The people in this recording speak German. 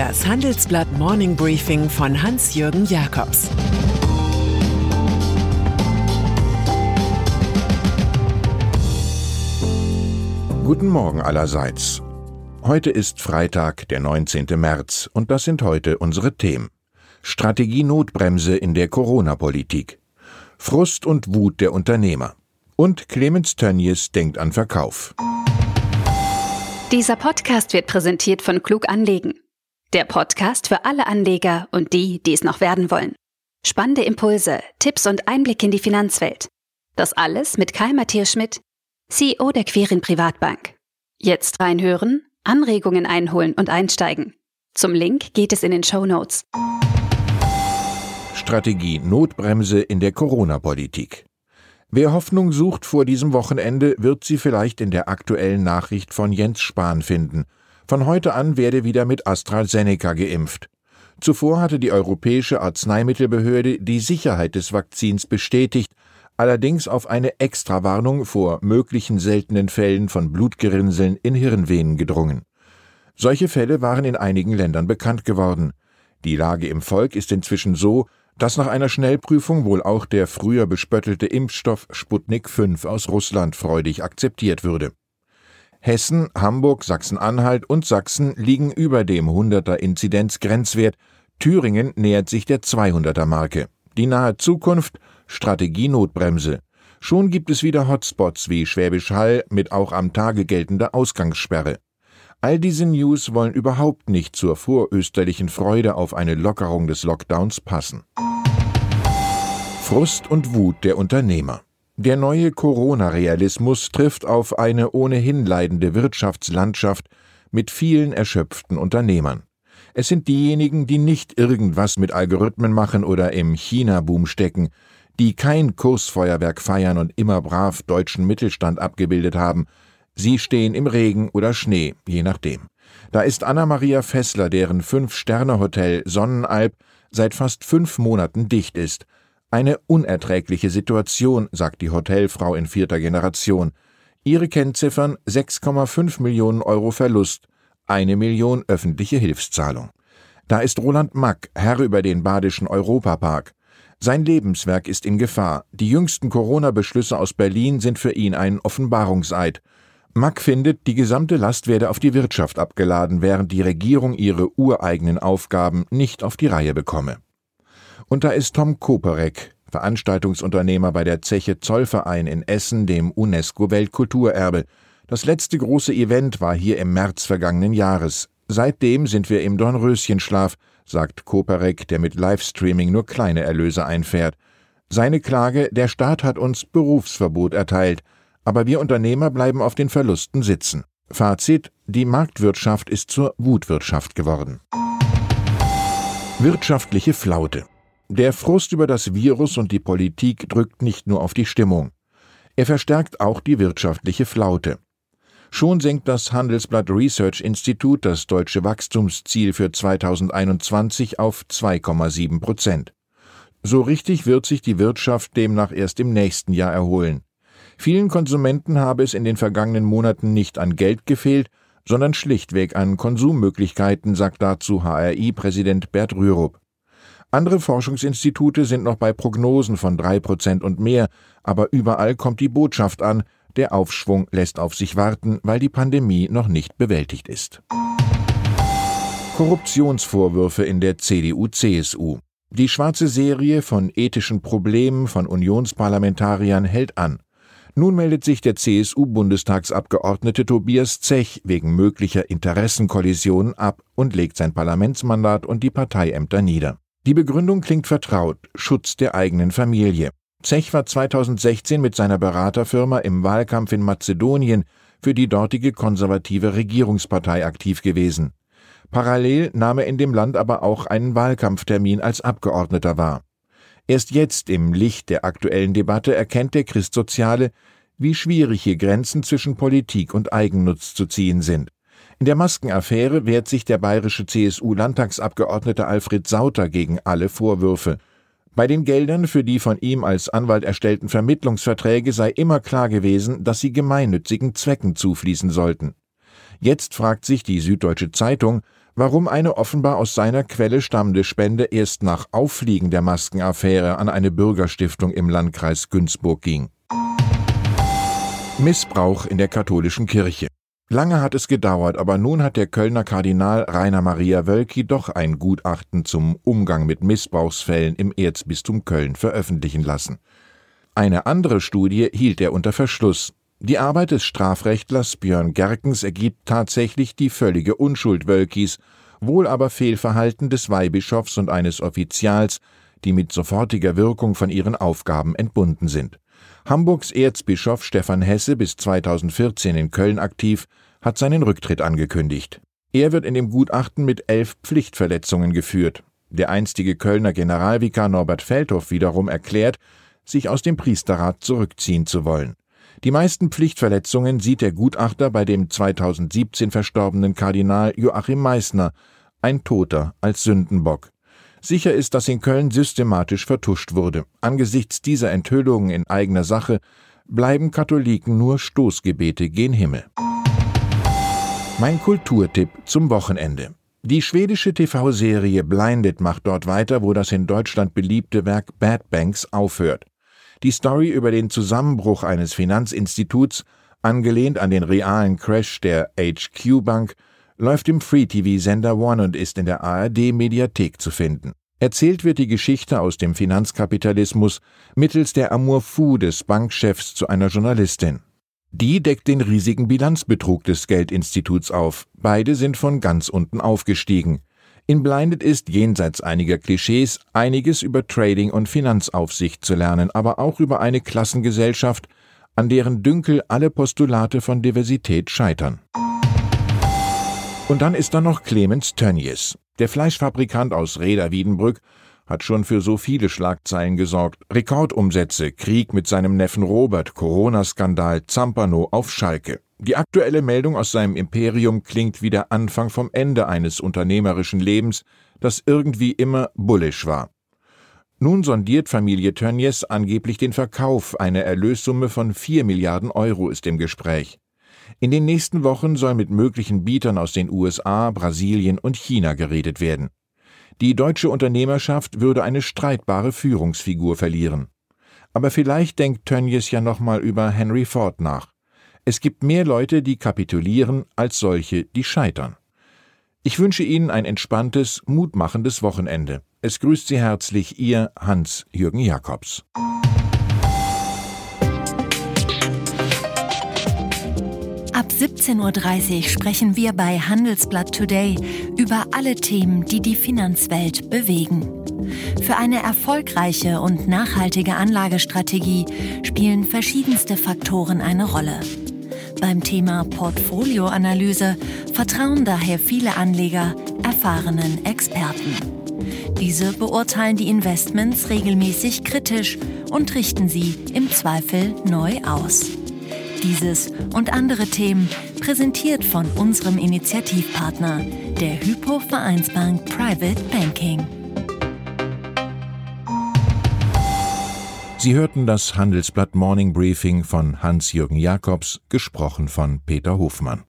Das Handelsblatt Morning Briefing von Hans-Jürgen Jakobs Guten Morgen allerseits. Heute ist Freitag, der 19. März, und das sind heute unsere Themen. Strategie Notbremse in der Corona-Politik. Frust und Wut der Unternehmer. Und Clemens Tönnies denkt an Verkauf. Dieser Podcast wird präsentiert von Klug Anlegen. Der Podcast für alle Anleger und die, die es noch werden wollen. Spannende Impulse, Tipps und Einblick in die Finanzwelt. Das alles mit Kai Matthias Schmidt, CEO der Querin Privatbank. Jetzt reinhören, Anregungen einholen und einsteigen. Zum Link geht es in den Show Notes. Strategie Notbremse in der Corona-Politik. Wer Hoffnung sucht vor diesem Wochenende, wird sie vielleicht in der aktuellen Nachricht von Jens Spahn finden. Von heute an werde wieder mit AstraZeneca geimpft. Zuvor hatte die Europäische Arzneimittelbehörde die Sicherheit des Vakzins bestätigt, allerdings auf eine Extrawarnung vor möglichen seltenen Fällen von Blutgerinnseln in Hirnvenen gedrungen. Solche Fälle waren in einigen Ländern bekannt geworden. Die Lage im Volk ist inzwischen so, dass nach einer Schnellprüfung wohl auch der früher bespöttelte Impfstoff Sputnik 5 aus Russland freudig akzeptiert würde. Hessen, Hamburg, Sachsen-Anhalt und Sachsen liegen über dem 100er Inzidenzgrenzwert. Thüringen nähert sich der 200er Marke. Die nahe Zukunft Strategie Notbremse. Schon gibt es wieder Hotspots wie Schwäbisch Hall mit auch am Tage geltender Ausgangssperre. All diese News wollen überhaupt nicht zur vorösterlichen Freude auf eine Lockerung des Lockdowns passen. Frust und Wut der Unternehmer. Der neue Corona-Realismus trifft auf eine ohnehin leidende Wirtschaftslandschaft mit vielen erschöpften Unternehmern. Es sind diejenigen, die nicht irgendwas mit Algorithmen machen oder im China-Boom stecken, die kein Kursfeuerwerk feiern und immer brav deutschen Mittelstand abgebildet haben, Sie stehen im Regen oder Schnee, je nachdem. Da ist Anna-Maria Fessler, deren Fünf-Sterne-Hotel Sonnenalb seit fast fünf Monaten dicht ist. Eine unerträgliche Situation, sagt die Hotelfrau in vierter Generation. Ihre Kennziffern 6,5 Millionen Euro Verlust, eine Million öffentliche Hilfszahlung. Da ist Roland Mack, Herr über den badischen Europapark. Sein Lebenswerk ist in Gefahr. Die jüngsten Corona-Beschlüsse aus Berlin sind für ihn ein Offenbarungseid. Mack findet, die gesamte Last werde auf die Wirtschaft abgeladen, während die Regierung ihre ureigenen Aufgaben nicht auf die Reihe bekomme. Und da ist Tom Koperek, Veranstaltungsunternehmer bei der Zeche Zollverein in Essen, dem UNESCO-Weltkulturerbe. Das letzte große Event war hier im März vergangenen Jahres. Seitdem sind wir im Dornröschenschlaf, sagt Koperek, der mit Livestreaming nur kleine Erlöse einfährt. Seine Klage, der Staat hat uns Berufsverbot erteilt, aber wir Unternehmer bleiben auf den Verlusten sitzen. Fazit, die Marktwirtschaft ist zur Wutwirtschaft geworden. Wirtschaftliche Flaute. Der Frust über das Virus und die Politik drückt nicht nur auf die Stimmung. Er verstärkt auch die wirtschaftliche Flaute. Schon senkt das Handelsblatt Research Institut das deutsche Wachstumsziel für 2021 auf 2,7 Prozent. So richtig wird sich die Wirtschaft demnach erst im nächsten Jahr erholen. Vielen Konsumenten habe es in den vergangenen Monaten nicht an Geld gefehlt, sondern schlichtweg an Konsummöglichkeiten, sagt dazu HRI-Präsident Bert Rürup. Andere Forschungsinstitute sind noch bei Prognosen von drei Prozent und mehr, aber überall kommt die Botschaft an, der Aufschwung lässt auf sich warten, weil die Pandemie noch nicht bewältigt ist. Korruptionsvorwürfe in der CDU-CSU. Die schwarze Serie von ethischen Problemen von Unionsparlamentariern hält an. Nun meldet sich der CSU-Bundestagsabgeordnete Tobias Zech wegen möglicher Interessenkollisionen ab und legt sein Parlamentsmandat und die Parteiämter nieder. Die Begründung klingt vertraut, Schutz der eigenen Familie. Zech war 2016 mit seiner Beraterfirma im Wahlkampf in Mazedonien für die dortige konservative Regierungspartei aktiv gewesen. Parallel nahm er in dem Land aber auch einen Wahlkampftermin als Abgeordneter wahr. Erst jetzt im Licht der aktuellen Debatte erkennt der Christsoziale, wie schwierig hier Grenzen zwischen Politik und Eigennutz zu ziehen sind. In der Maskenaffäre wehrt sich der bayerische CSU-Landtagsabgeordnete Alfred Sauter gegen alle Vorwürfe. Bei den Geldern für die von ihm als Anwalt erstellten Vermittlungsverträge sei immer klar gewesen, dass sie gemeinnützigen Zwecken zufließen sollten. Jetzt fragt sich die Süddeutsche Zeitung, warum eine offenbar aus seiner Quelle stammende Spende erst nach Auffliegen der Maskenaffäre an eine Bürgerstiftung im Landkreis Günzburg ging. Missbrauch in der katholischen Kirche. Lange hat es gedauert, aber nun hat der Kölner Kardinal Rainer Maria Wölki doch ein Gutachten zum Umgang mit Missbrauchsfällen im Erzbistum Köln veröffentlichen lassen. Eine andere Studie hielt er unter Verschluss. Die Arbeit des Strafrechtlers Björn Gerkens ergibt tatsächlich die völlige Unschuld Wölkis, wohl aber Fehlverhalten des Weihbischofs und eines Offizials, die mit sofortiger Wirkung von ihren Aufgaben entbunden sind. Hamburgs Erzbischof Stefan Hesse, bis 2014 in Köln aktiv, hat seinen Rücktritt angekündigt. Er wird in dem Gutachten mit elf Pflichtverletzungen geführt. Der einstige Kölner Generalvikar Norbert Feldhoff wiederum erklärt, sich aus dem Priesterrat zurückziehen zu wollen. Die meisten Pflichtverletzungen sieht der Gutachter bei dem 2017 verstorbenen Kardinal Joachim Meissner, ein Toter, als Sündenbock. Sicher ist, dass in Köln systematisch vertuscht wurde. Angesichts dieser Enthüllungen in eigener Sache bleiben Katholiken nur Stoßgebete gen Himmel. Mein Kulturtipp zum Wochenende. Die schwedische TV-Serie Blinded macht dort weiter, wo das in Deutschland beliebte Werk Bad Banks aufhört. Die Story über den Zusammenbruch eines Finanzinstituts, angelehnt an den realen Crash der HQ Bank, läuft im Free-TV-Sender One und ist in der ARD-Mediathek zu finden. Erzählt wird die Geschichte aus dem Finanzkapitalismus mittels der Amour fou des Bankchefs zu einer Journalistin. Die deckt den riesigen Bilanzbetrug des Geldinstituts auf. Beide sind von ganz unten aufgestiegen. In Blinded ist jenseits einiger Klischees einiges über Trading und Finanzaufsicht zu lernen, aber auch über eine Klassengesellschaft, an deren Dünkel alle Postulate von Diversität scheitern. Und dann ist da noch Clemens Tönnies. Der Fleischfabrikant aus Reda-Wiedenbrück hat schon für so viele Schlagzeilen gesorgt. Rekordumsätze, Krieg mit seinem Neffen Robert, Corona-Skandal, Zampano auf Schalke. Die aktuelle Meldung aus seinem Imperium klingt wie der Anfang vom Ende eines unternehmerischen Lebens, das irgendwie immer bullisch war. Nun sondiert Familie Tönnies angeblich den Verkauf. Eine Erlössumme von vier Milliarden Euro ist im Gespräch. In den nächsten Wochen soll mit möglichen Bietern aus den USA, Brasilien und China geredet werden. Die deutsche Unternehmerschaft würde eine streitbare Führungsfigur verlieren. Aber vielleicht denkt Tönnies ja nochmal über Henry Ford nach. Es gibt mehr Leute, die kapitulieren, als solche, die scheitern. Ich wünsche Ihnen ein entspanntes, mutmachendes Wochenende. Es grüßt Sie herzlich Ihr Hans-Jürgen Jakobs. 17.30 Uhr sprechen wir bei Handelsblatt Today über alle Themen, die die Finanzwelt bewegen. Für eine erfolgreiche und nachhaltige Anlagestrategie spielen verschiedenste Faktoren eine Rolle. Beim Thema Portfolioanalyse vertrauen daher viele Anleger erfahrenen Experten. Diese beurteilen die Investments regelmäßig kritisch und richten sie im Zweifel neu aus. Dieses und andere Themen präsentiert von unserem Initiativpartner, der Hypo Vereinsbank Private Banking. Sie hörten das Handelsblatt Morning Briefing von Hans-Jürgen Jakobs, gesprochen von Peter Hofmann.